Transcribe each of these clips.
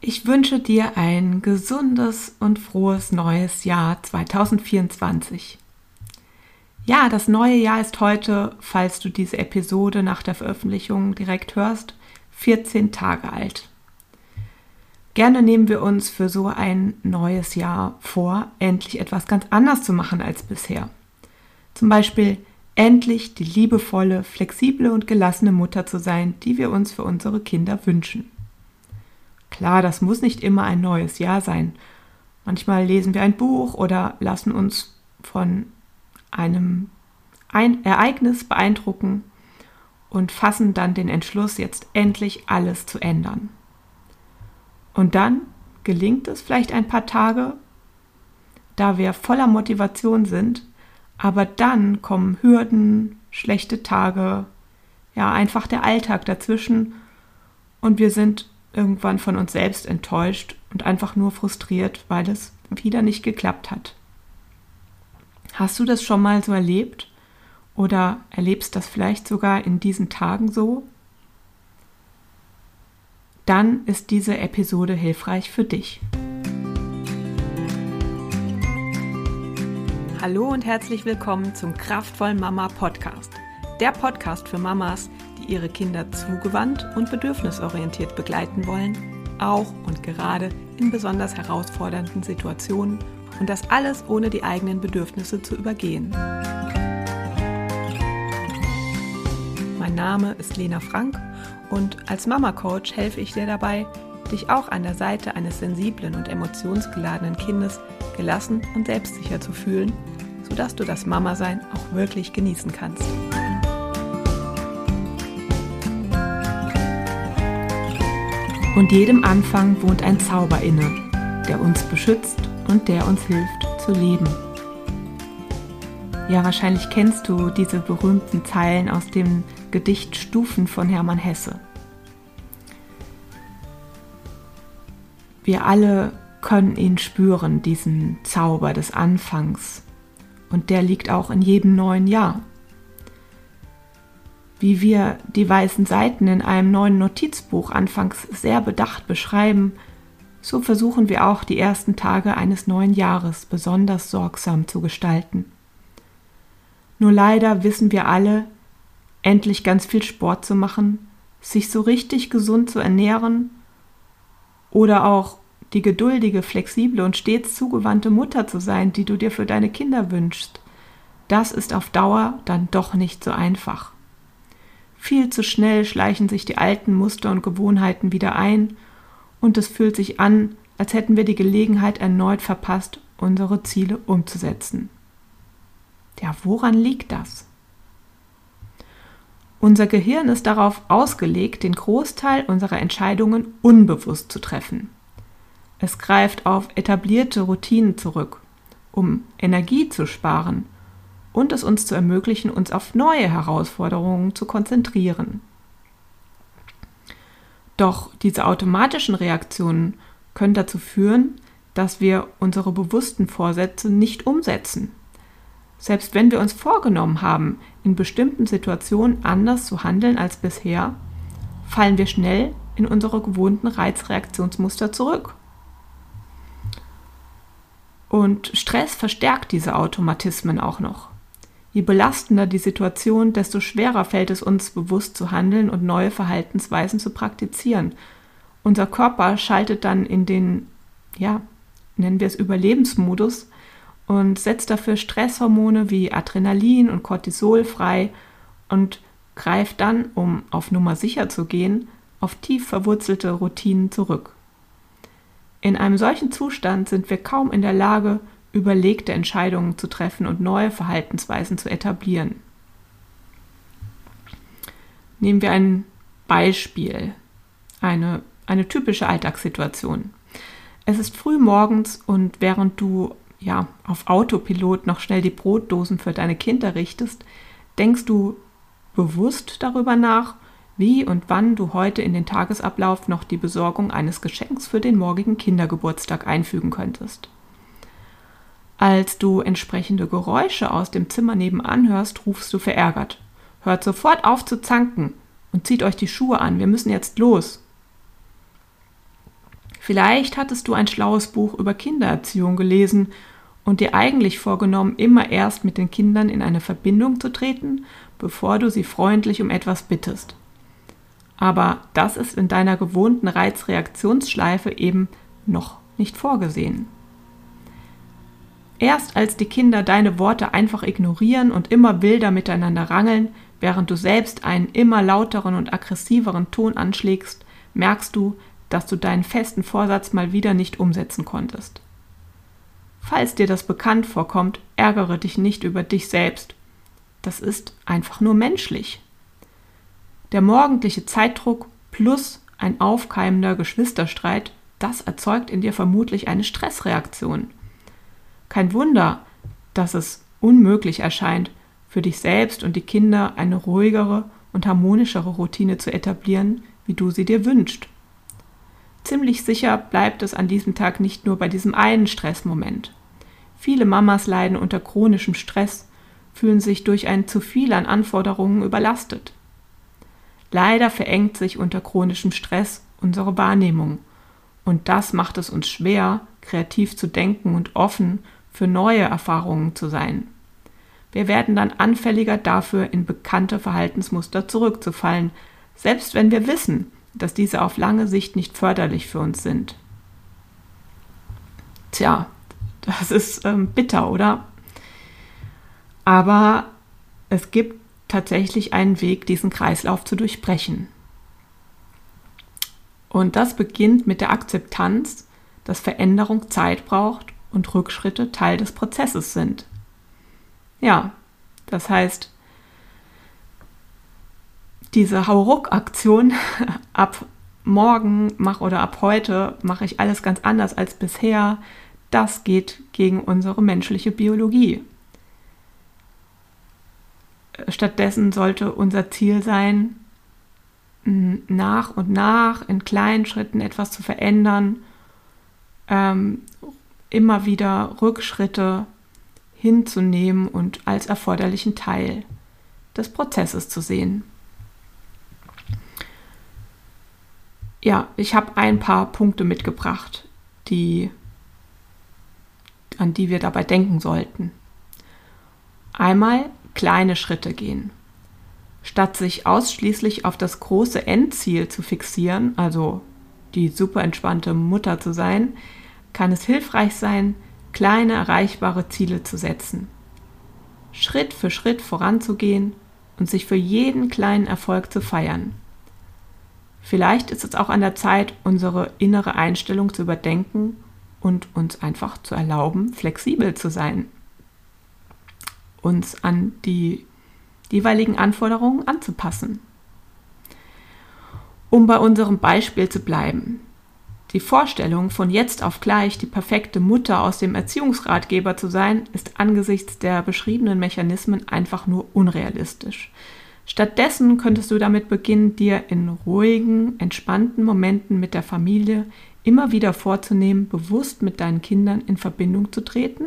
Ich wünsche dir ein gesundes und frohes neues Jahr 2024. Ja, das neue Jahr ist heute, falls du diese Episode nach der Veröffentlichung direkt hörst, 14 Tage alt. Gerne nehmen wir uns für so ein neues Jahr vor, endlich etwas ganz anders zu machen als bisher. Zum Beispiel endlich die liebevolle, flexible und gelassene Mutter zu sein, die wir uns für unsere Kinder wünschen. Klar, das muss nicht immer ein neues Jahr sein. Manchmal lesen wir ein Buch oder lassen uns von einem ein Ereignis beeindrucken und fassen dann den Entschluss, jetzt endlich alles zu ändern. Und dann gelingt es vielleicht ein paar Tage, da wir voller Motivation sind, aber dann kommen Hürden, schlechte Tage, ja einfach der Alltag dazwischen und wir sind irgendwann von uns selbst enttäuscht und einfach nur frustriert, weil es wieder nicht geklappt hat. Hast du das schon mal so erlebt? Oder erlebst das vielleicht sogar in diesen Tagen so? Dann ist diese Episode hilfreich für dich. Hallo und herzlich willkommen zum Kraftvollen Mama Podcast. Der Podcast für Mamas, ihre Kinder zugewandt und bedürfnisorientiert begleiten wollen, auch und gerade in besonders herausfordernden Situationen und das alles ohne die eigenen Bedürfnisse zu übergehen. Mein Name ist Lena Frank und als Mama Coach helfe ich dir dabei, dich auch an der Seite eines sensiblen und emotionsgeladenen Kindes gelassen und selbstsicher zu fühlen, sodass du das Mama-Sein auch wirklich genießen kannst. Und jedem Anfang wohnt ein Zauber inne, der uns beschützt und der uns hilft zu leben. Ja, wahrscheinlich kennst du diese berühmten Zeilen aus dem Gedicht Stufen von Hermann Hesse. Wir alle können ihn spüren, diesen Zauber des Anfangs. Und der liegt auch in jedem neuen Jahr wie wir die weißen Seiten in einem neuen Notizbuch anfangs sehr bedacht beschreiben, so versuchen wir auch die ersten Tage eines neuen Jahres besonders sorgsam zu gestalten. Nur leider wissen wir alle, endlich ganz viel Sport zu machen, sich so richtig gesund zu ernähren oder auch die geduldige, flexible und stets zugewandte Mutter zu sein, die du dir für deine Kinder wünschst, das ist auf Dauer dann doch nicht so einfach. Viel zu schnell schleichen sich die alten Muster und Gewohnheiten wieder ein und es fühlt sich an, als hätten wir die Gelegenheit erneut verpasst, unsere Ziele umzusetzen. Ja, woran liegt das? Unser Gehirn ist darauf ausgelegt, den Großteil unserer Entscheidungen unbewusst zu treffen. Es greift auf etablierte Routinen zurück, um Energie zu sparen und es uns zu ermöglichen, uns auf neue Herausforderungen zu konzentrieren. Doch diese automatischen Reaktionen können dazu führen, dass wir unsere bewussten Vorsätze nicht umsetzen. Selbst wenn wir uns vorgenommen haben, in bestimmten Situationen anders zu handeln als bisher, fallen wir schnell in unsere gewohnten Reizreaktionsmuster zurück. Und Stress verstärkt diese Automatismen auch noch. Je belastender die Situation, desto schwerer fällt es uns, bewusst zu handeln und neue Verhaltensweisen zu praktizieren. Unser Körper schaltet dann in den, ja, nennen wir es Überlebensmodus und setzt dafür Stresshormone wie Adrenalin und Cortisol frei und greift dann, um auf Nummer sicher zu gehen, auf tief verwurzelte Routinen zurück. In einem solchen Zustand sind wir kaum in der Lage, überlegte Entscheidungen zu treffen und neue Verhaltensweisen zu etablieren. Nehmen wir ein Beispiel, eine, eine typische Alltagssituation. Es ist früh morgens und während du ja auf Autopilot noch schnell die Brotdosen für deine Kinder richtest, denkst du bewusst darüber nach, wie und wann du heute in den Tagesablauf noch die Besorgung eines Geschenks für den morgigen Kindergeburtstag einfügen könntest. Als du entsprechende Geräusche aus dem Zimmer nebenan hörst, rufst du verärgert. Hört sofort auf zu zanken und zieht euch die Schuhe an, wir müssen jetzt los. Vielleicht hattest du ein schlaues Buch über Kindererziehung gelesen und dir eigentlich vorgenommen, immer erst mit den Kindern in eine Verbindung zu treten, bevor du sie freundlich um etwas bittest. Aber das ist in deiner gewohnten Reizreaktionsschleife eben noch nicht vorgesehen. Erst als die Kinder deine Worte einfach ignorieren und immer wilder miteinander rangeln, während du selbst einen immer lauteren und aggressiveren Ton anschlägst, merkst du, dass du deinen festen Vorsatz mal wieder nicht umsetzen konntest. Falls dir das bekannt vorkommt, ärgere dich nicht über dich selbst. Das ist einfach nur menschlich. Der morgendliche Zeitdruck plus ein aufkeimender Geschwisterstreit, das erzeugt in dir vermutlich eine Stressreaktion. Kein Wunder, dass es unmöglich erscheint, für dich selbst und die Kinder eine ruhigere und harmonischere Routine zu etablieren, wie du sie dir wünschst. Ziemlich sicher bleibt es an diesem Tag nicht nur bei diesem einen Stressmoment. Viele Mamas leiden unter chronischem Stress, fühlen sich durch ein zu viel an Anforderungen überlastet. Leider verengt sich unter chronischem Stress unsere Wahrnehmung. Und das macht es uns schwer, kreativ zu denken und offen für neue Erfahrungen zu sein. Wir werden dann anfälliger dafür, in bekannte Verhaltensmuster zurückzufallen, selbst wenn wir wissen, dass diese auf lange Sicht nicht förderlich für uns sind. Tja, das ist ähm, bitter, oder? Aber es gibt tatsächlich einen Weg, diesen Kreislauf zu durchbrechen. Und das beginnt mit der Akzeptanz, dass Veränderung Zeit braucht und Rückschritte Teil des Prozesses sind. Ja, das heißt, diese Hauruck-Aktion ab morgen mach oder ab heute mache ich alles ganz anders als bisher, das geht gegen unsere menschliche Biologie. Stattdessen sollte unser Ziel sein, nach und nach in kleinen Schritten etwas zu verändern, ähm, immer wieder Rückschritte hinzunehmen und als erforderlichen Teil des Prozesses zu sehen. Ja, ich habe ein paar Punkte mitgebracht, die, an die wir dabei denken sollten. Einmal kleine Schritte gehen. Statt sich ausschließlich auf das große Endziel zu fixieren, also die super entspannte Mutter zu sein, kann es hilfreich sein, kleine erreichbare Ziele zu setzen. Schritt für Schritt voranzugehen und sich für jeden kleinen Erfolg zu feiern. Vielleicht ist es auch an der Zeit, unsere innere Einstellung zu überdenken und uns einfach zu erlauben, flexibel zu sein uns an die jeweiligen Anforderungen anzupassen. Um bei unserem Beispiel zu bleiben. Die Vorstellung, von jetzt auf gleich die perfekte Mutter aus dem Erziehungsratgeber zu sein, ist angesichts der beschriebenen Mechanismen einfach nur unrealistisch. Stattdessen könntest du damit beginnen, dir in ruhigen, entspannten Momenten mit der Familie immer wieder vorzunehmen, bewusst mit deinen Kindern in Verbindung zu treten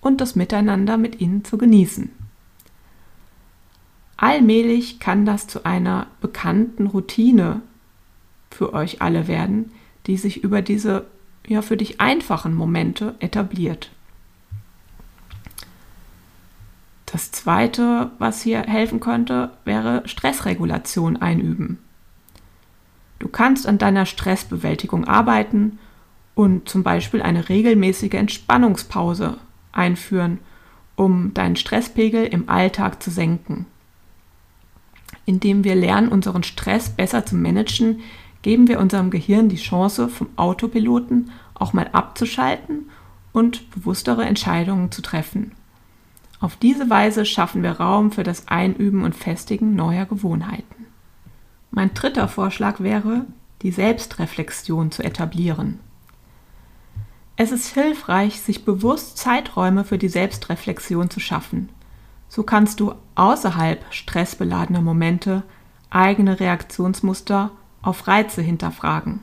und das Miteinander mit ihnen zu genießen. Allmählich kann das zu einer bekannten Routine für euch alle werden, die sich über diese ja für dich einfachen Momente etabliert. Das zweite, was hier helfen könnte, wäre Stressregulation einüben. Du kannst an deiner Stressbewältigung arbeiten und zum Beispiel eine regelmäßige Entspannungspause einführen, um deinen Stresspegel im Alltag zu senken. Indem wir lernen, unseren Stress besser zu managen, geben wir unserem Gehirn die Chance, vom Autopiloten auch mal abzuschalten und bewusstere Entscheidungen zu treffen. Auf diese Weise schaffen wir Raum für das Einüben und Festigen neuer Gewohnheiten. Mein dritter Vorschlag wäre, die Selbstreflexion zu etablieren. Es ist hilfreich, sich bewusst Zeiträume für die Selbstreflexion zu schaffen. So kannst du außerhalb stressbeladener Momente eigene Reaktionsmuster auf Reize hinterfragen.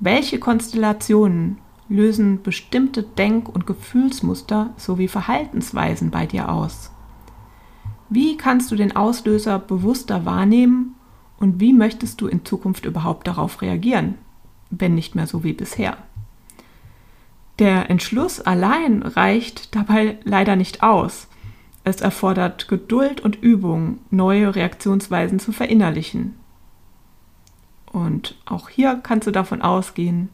Welche Konstellationen lösen bestimmte Denk- und Gefühlsmuster sowie Verhaltensweisen bei dir aus? Wie kannst du den Auslöser bewusster wahrnehmen und wie möchtest du in Zukunft überhaupt darauf reagieren? wenn nicht mehr so wie bisher. Der Entschluss allein reicht dabei leider nicht aus. Es erfordert Geduld und Übung, neue Reaktionsweisen zu verinnerlichen. Und auch hier kannst du davon ausgehen,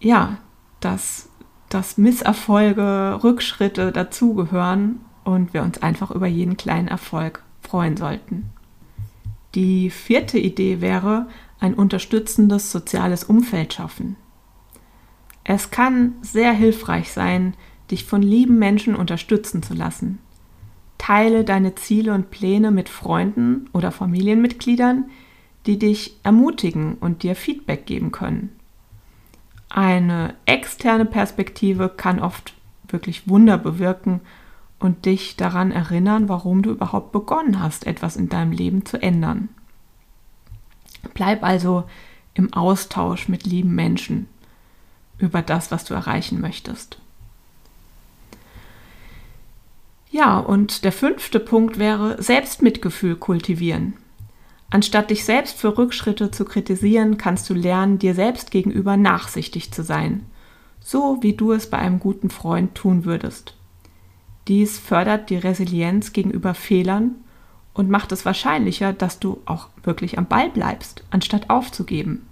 ja, dass, dass Misserfolge, Rückschritte dazugehören und wir uns einfach über jeden kleinen Erfolg freuen sollten. Die vierte Idee wäre, ein unterstützendes soziales Umfeld schaffen. Es kann sehr hilfreich sein, dich von lieben Menschen unterstützen zu lassen. Teile deine Ziele und Pläne mit Freunden oder Familienmitgliedern, die dich ermutigen und dir Feedback geben können. Eine externe Perspektive kann oft wirklich Wunder bewirken und dich daran erinnern, warum du überhaupt begonnen hast, etwas in deinem Leben zu ändern. Bleib also im Austausch mit lieben Menschen über das, was du erreichen möchtest. Ja, und der fünfte Punkt wäre Selbstmitgefühl kultivieren. Anstatt dich selbst für Rückschritte zu kritisieren, kannst du lernen, dir selbst gegenüber nachsichtig zu sein, so wie du es bei einem guten Freund tun würdest. Dies fördert die Resilienz gegenüber Fehlern und macht es wahrscheinlicher, dass du auch wirklich am Ball bleibst, anstatt aufzugeben.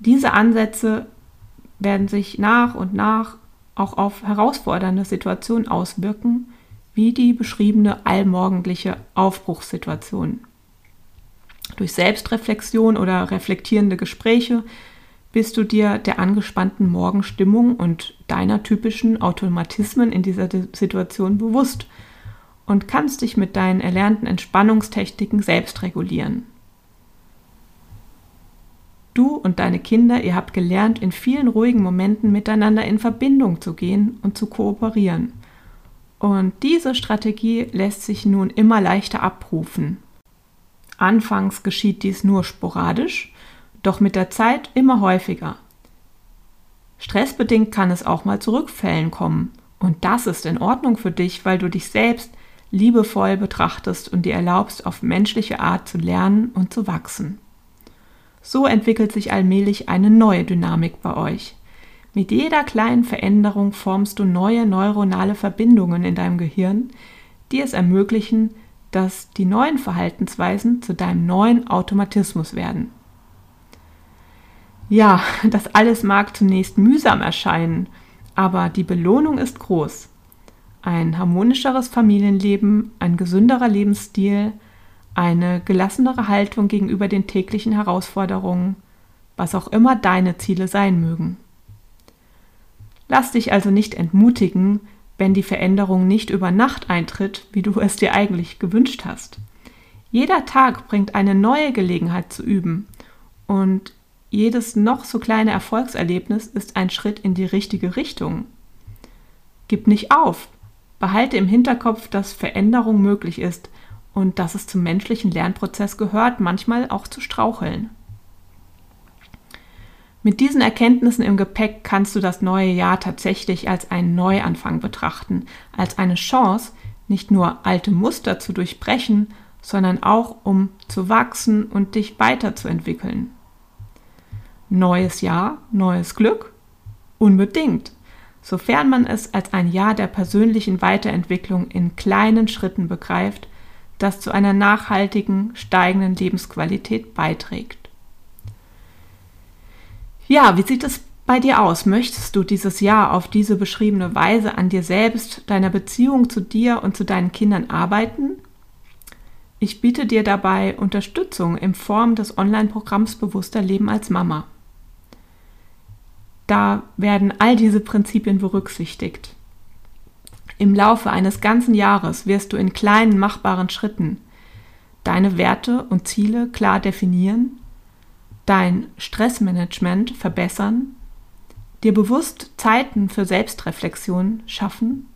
Diese Ansätze werden sich nach und nach auch auf herausfordernde Situationen auswirken, wie die beschriebene allmorgendliche Aufbruchssituation. Durch Selbstreflexion oder reflektierende Gespräche bist du dir der angespannten Morgenstimmung und deiner typischen Automatismen in dieser Situation bewusst und kannst dich mit deinen erlernten Entspannungstechniken selbst regulieren. Du und deine Kinder, ihr habt gelernt, in vielen ruhigen Momenten miteinander in Verbindung zu gehen und zu kooperieren. Und diese Strategie lässt sich nun immer leichter abrufen. Anfangs geschieht dies nur sporadisch, doch mit der Zeit immer häufiger. Stressbedingt kann es auch mal zu Rückfällen kommen. Und das ist in Ordnung für dich, weil du dich selbst liebevoll betrachtest und dir erlaubst, auf menschliche Art zu lernen und zu wachsen. So entwickelt sich allmählich eine neue Dynamik bei euch. Mit jeder kleinen Veränderung formst du neue neuronale Verbindungen in deinem Gehirn, die es ermöglichen, dass die neuen Verhaltensweisen zu deinem neuen Automatismus werden. Ja, das alles mag zunächst mühsam erscheinen, aber die Belohnung ist groß. Ein harmonischeres Familienleben, ein gesünderer Lebensstil, eine gelassenere Haltung gegenüber den täglichen Herausforderungen, was auch immer deine Ziele sein mögen. Lass dich also nicht entmutigen, wenn die Veränderung nicht über Nacht eintritt, wie du es dir eigentlich gewünscht hast. Jeder Tag bringt eine neue Gelegenheit zu üben und jedes noch so kleine Erfolgserlebnis ist ein Schritt in die richtige Richtung. Gib nicht auf, behalte im Hinterkopf, dass Veränderung möglich ist und dass es zum menschlichen Lernprozess gehört, manchmal auch zu straucheln. Mit diesen Erkenntnissen im Gepäck kannst du das neue Jahr tatsächlich als einen Neuanfang betrachten, als eine Chance, nicht nur alte Muster zu durchbrechen, sondern auch um zu wachsen und dich weiterzuentwickeln. Neues Jahr, neues Glück? Unbedingt, sofern man es als ein Jahr der persönlichen Weiterentwicklung in kleinen Schritten begreift das zu einer nachhaltigen, steigenden Lebensqualität beiträgt. Ja, wie sieht es bei dir aus? Möchtest du dieses Jahr auf diese beschriebene Weise an dir selbst, deiner Beziehung zu dir und zu deinen Kindern arbeiten? Ich biete dir dabei Unterstützung in Form des Online-Programms Bewusster Leben als Mama. Da werden all diese Prinzipien berücksichtigt. Im Laufe eines ganzen Jahres wirst du in kleinen machbaren Schritten deine Werte und Ziele klar definieren, dein Stressmanagement verbessern, dir bewusst Zeiten für Selbstreflexion schaffen,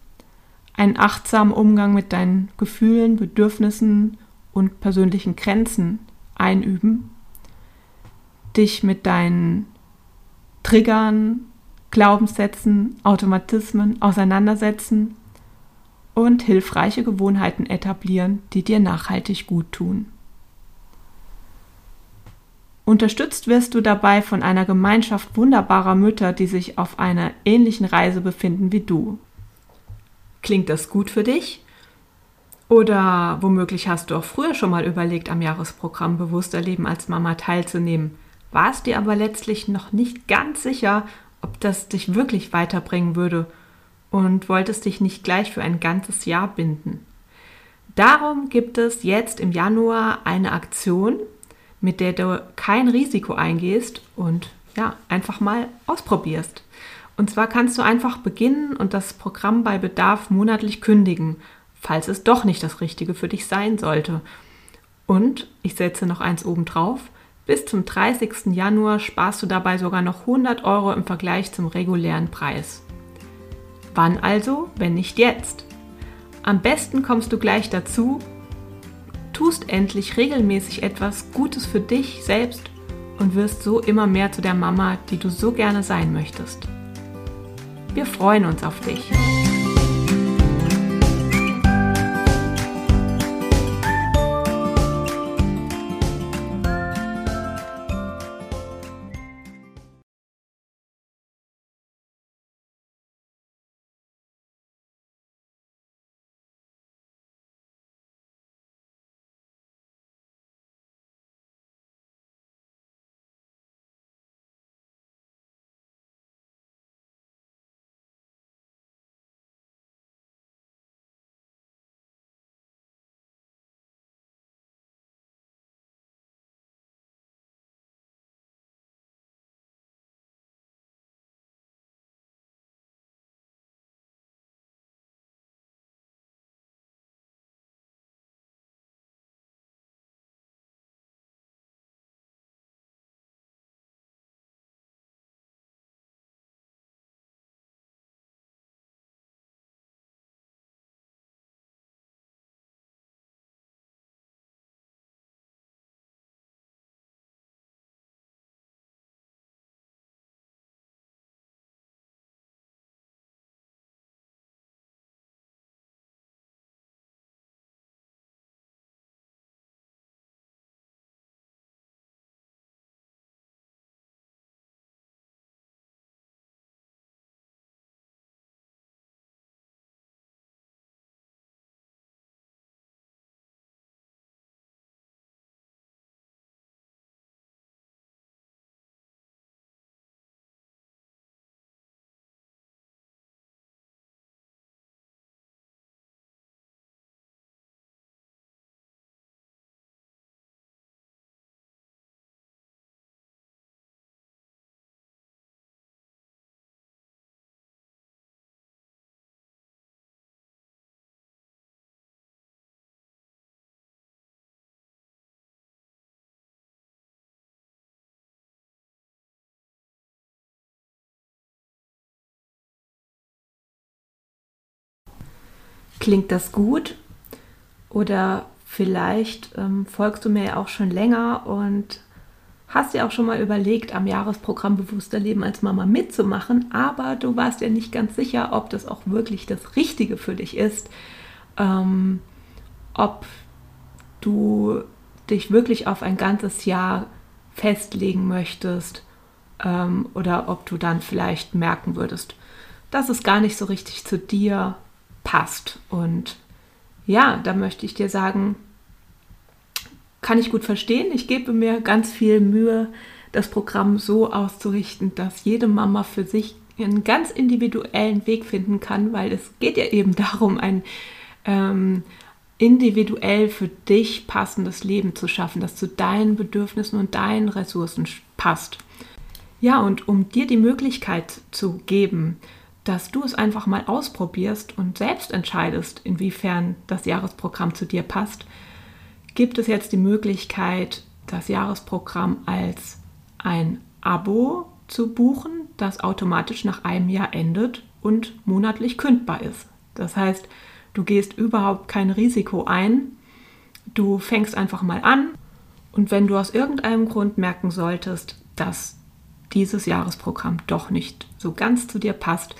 einen achtsamen Umgang mit deinen Gefühlen, Bedürfnissen und persönlichen Grenzen einüben, dich mit deinen Triggern, Glaubenssätzen, Automatismen auseinandersetzen und hilfreiche Gewohnheiten etablieren, die dir nachhaltig gut tun. Unterstützt wirst du dabei von einer Gemeinschaft wunderbarer Mütter, die sich auf einer ähnlichen Reise befinden wie du. Klingt das gut für dich? Oder womöglich hast du auch früher schon mal überlegt, am Jahresprogramm Bewusster Leben als Mama teilzunehmen, warst dir aber letztlich noch nicht ganz sicher, ob das dich wirklich weiterbringen würde und wolltest dich nicht gleich für ein ganzes Jahr binden. Darum gibt es jetzt im Januar eine Aktion, mit der du kein Risiko eingehst und ja, einfach mal ausprobierst. Und zwar kannst du einfach beginnen und das Programm bei Bedarf monatlich kündigen, falls es doch nicht das Richtige für dich sein sollte. Und ich setze noch eins oben drauf. Bis zum 30. Januar sparst du dabei sogar noch 100 Euro im Vergleich zum regulären Preis. Wann also, wenn nicht jetzt? Am besten kommst du gleich dazu, tust endlich regelmäßig etwas Gutes für dich selbst und wirst so immer mehr zu der Mama, die du so gerne sein möchtest. Wir freuen uns auf dich. Klingt das gut? Oder vielleicht ähm, folgst du mir ja auch schon länger und hast dir auch schon mal überlegt, am Jahresprogramm Bewusster Leben als Mama mitzumachen, aber du warst ja nicht ganz sicher, ob das auch wirklich das Richtige für dich ist, ähm, ob du dich wirklich auf ein ganzes Jahr festlegen möchtest ähm, oder ob du dann vielleicht merken würdest, dass es gar nicht so richtig zu dir passt. Und ja, da möchte ich dir sagen, kann ich gut verstehen. Ich gebe mir ganz viel Mühe, das Programm so auszurichten, dass jede Mama für sich einen ganz individuellen Weg finden kann, weil es geht ja eben darum, ein ähm, individuell für dich passendes Leben zu schaffen, das zu deinen Bedürfnissen und deinen Ressourcen passt. Ja, und um dir die Möglichkeit zu geben, dass du es einfach mal ausprobierst und selbst entscheidest, inwiefern das Jahresprogramm zu dir passt, gibt es jetzt die Möglichkeit, das Jahresprogramm als ein Abo zu buchen, das automatisch nach einem Jahr endet und monatlich kündbar ist. Das heißt, du gehst überhaupt kein Risiko ein, du fängst einfach mal an und wenn du aus irgendeinem Grund merken solltest, dass dieses Jahresprogramm doch nicht so ganz zu dir passt,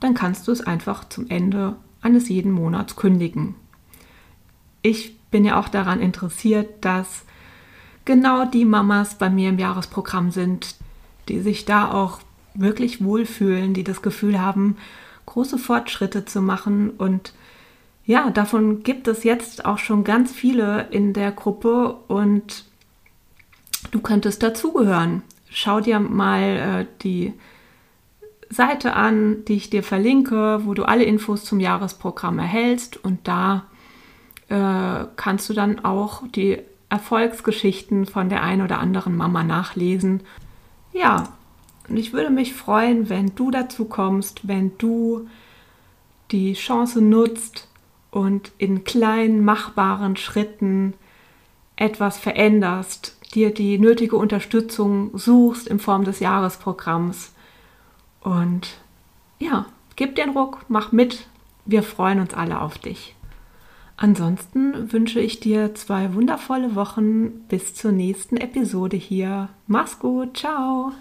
dann kannst du es einfach zum Ende eines jeden Monats kündigen. Ich bin ja auch daran interessiert, dass genau die Mamas bei mir im Jahresprogramm sind, die sich da auch wirklich wohlfühlen, die das Gefühl haben, große Fortschritte zu machen. Und ja, davon gibt es jetzt auch schon ganz viele in der Gruppe und du könntest dazugehören. Schau dir mal äh, die Seite an, die ich dir verlinke, wo du alle Infos zum Jahresprogramm erhältst und da äh, kannst du dann auch die Erfolgsgeschichten von der einen oder anderen Mama nachlesen. Ja, und ich würde mich freuen, wenn du dazu kommst, wenn du die Chance nutzt und in kleinen, machbaren Schritten etwas veränderst, dir die nötige Unterstützung suchst in Form des Jahresprogramms. Und ja, gib den Ruck, mach mit. Wir freuen uns alle auf dich. Ansonsten wünsche ich dir zwei wundervolle Wochen bis zur nächsten Episode hier. Mach's gut, ciao!